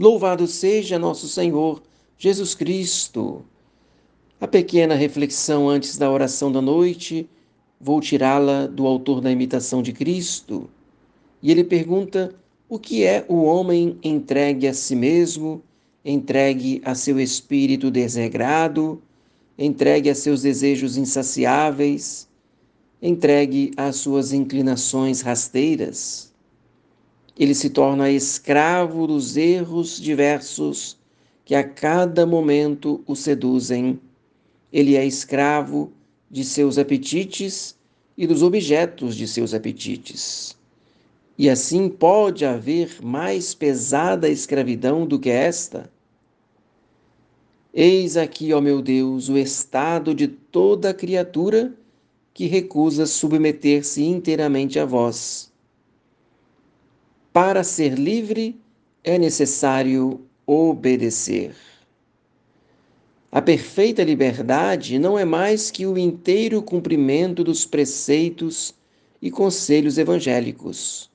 Louvado seja nosso Senhor Jesus Cristo. A pequena reflexão antes da oração da noite, vou tirá-la do autor da imitação de Cristo. E ele pergunta: o que é o homem entregue a si mesmo, entregue a seu espírito desregrado, entregue a seus desejos insaciáveis, entregue às suas inclinações rasteiras? Ele se torna escravo dos erros diversos que a cada momento o seduzem. Ele é escravo de seus apetites e dos objetos de seus apetites. E assim pode haver mais pesada escravidão do que esta? Eis aqui, ó meu Deus, o estado de toda criatura que recusa submeter-se inteiramente a vós para ser livre é necessário obedecer. A perfeita liberdade não é mais que o inteiro cumprimento dos preceitos e conselhos evangélicos,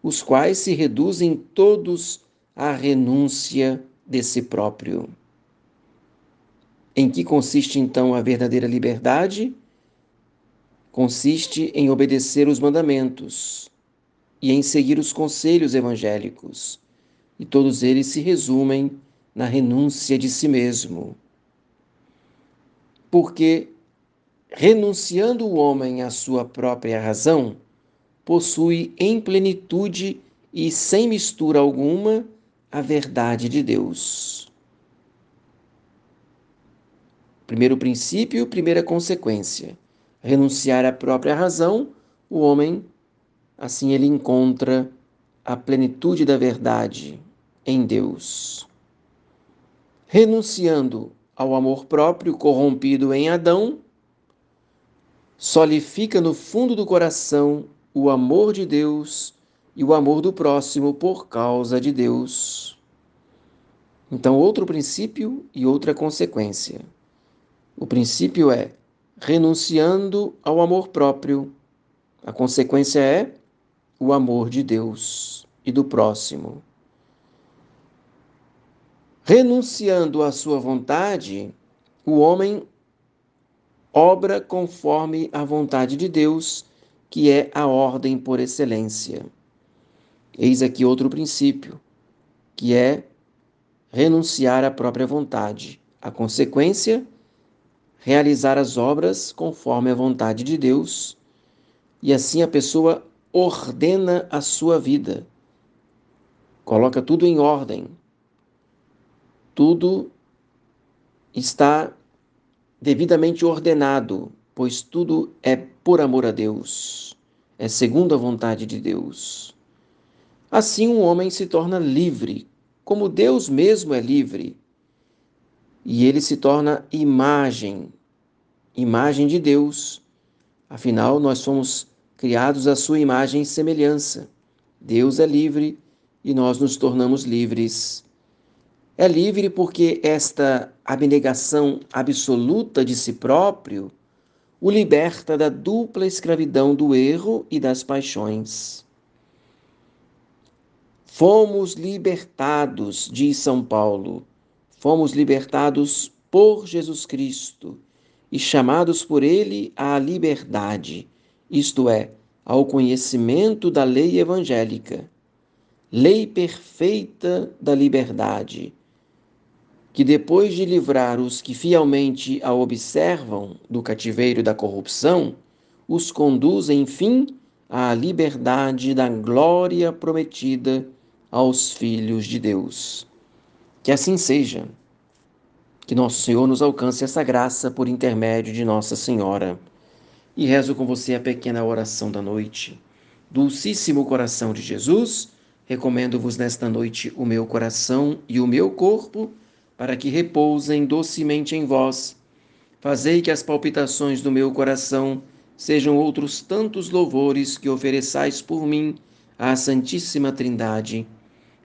os quais se reduzem todos à renúncia de si próprio. Em que consiste então a verdadeira liberdade? Consiste em obedecer os mandamentos e em seguir os conselhos evangélicos, e todos eles se resumem na renúncia de si mesmo. Porque, renunciando o homem à sua própria razão, possui em plenitude e sem mistura alguma a verdade de Deus. Primeiro princípio, primeira consequência. Renunciar à própria razão, o homem Assim ele encontra a plenitude da verdade em Deus. Renunciando ao amor próprio corrompido em Adão, só lhe fica no fundo do coração o amor de Deus e o amor do próximo por causa de Deus. Então, outro princípio e outra consequência. O princípio é renunciando ao amor próprio. A consequência é o amor de Deus e do próximo. Renunciando à sua vontade, o homem obra conforme a vontade de Deus, que é a ordem por excelência. Eis aqui outro princípio, que é renunciar à própria vontade. A consequência, realizar as obras conforme a vontade de Deus, e assim a pessoa ordena a sua vida, coloca tudo em ordem, tudo está devidamente ordenado, pois tudo é por amor a Deus, é segundo a vontade de Deus. Assim, um homem se torna livre, como Deus mesmo é livre, e ele se torna imagem, imagem de Deus. Afinal, nós somos criados à sua imagem e semelhança. Deus é livre e nós nos tornamos livres. É livre porque esta abnegação absoluta de si próprio o liberta da dupla escravidão do erro e das paixões. Fomos libertados, diz São Paulo, fomos libertados por Jesus Cristo e chamados por Ele à liberdade isto é, ao conhecimento da lei evangélica, lei perfeita da liberdade, que depois de livrar os que fielmente a observam do cativeiro da corrupção, os conduz, enfim, à liberdade da glória prometida aos filhos de Deus. Que assim seja. Que nosso Senhor nos alcance essa graça por intermédio de Nossa Senhora e rezo com você a pequena oração da noite. Dulcíssimo coração de Jesus, recomendo-vos nesta noite o meu coração e o meu corpo, para que repousem docemente em vós. Fazei que as palpitações do meu coração sejam outros tantos louvores que ofereçais por mim à Santíssima Trindade.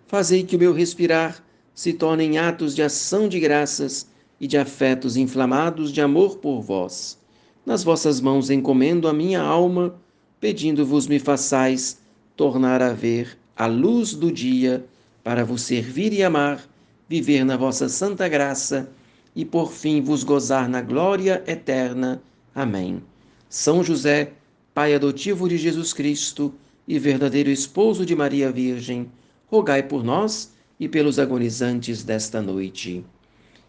Fazei que o meu respirar se tornem atos de ação de graças e de afetos inflamados de amor por vós nas vossas mãos encomendo a minha alma, pedindo-vos me façais tornar a ver a luz do dia para vos servir e amar, viver na vossa santa graça e por fim vos gozar na glória eterna. Amém. São José, Pai adotivo de Jesus Cristo e verdadeiro esposo de Maria Virgem, rogai por nós e pelos agonizantes desta noite.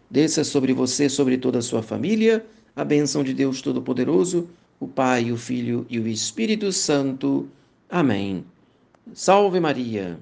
Desça sobre você, sobre toda a sua família, a bênção de Deus Todo-Poderoso, o Pai, o Filho e o Espírito Santo. Amém. Salve Maria!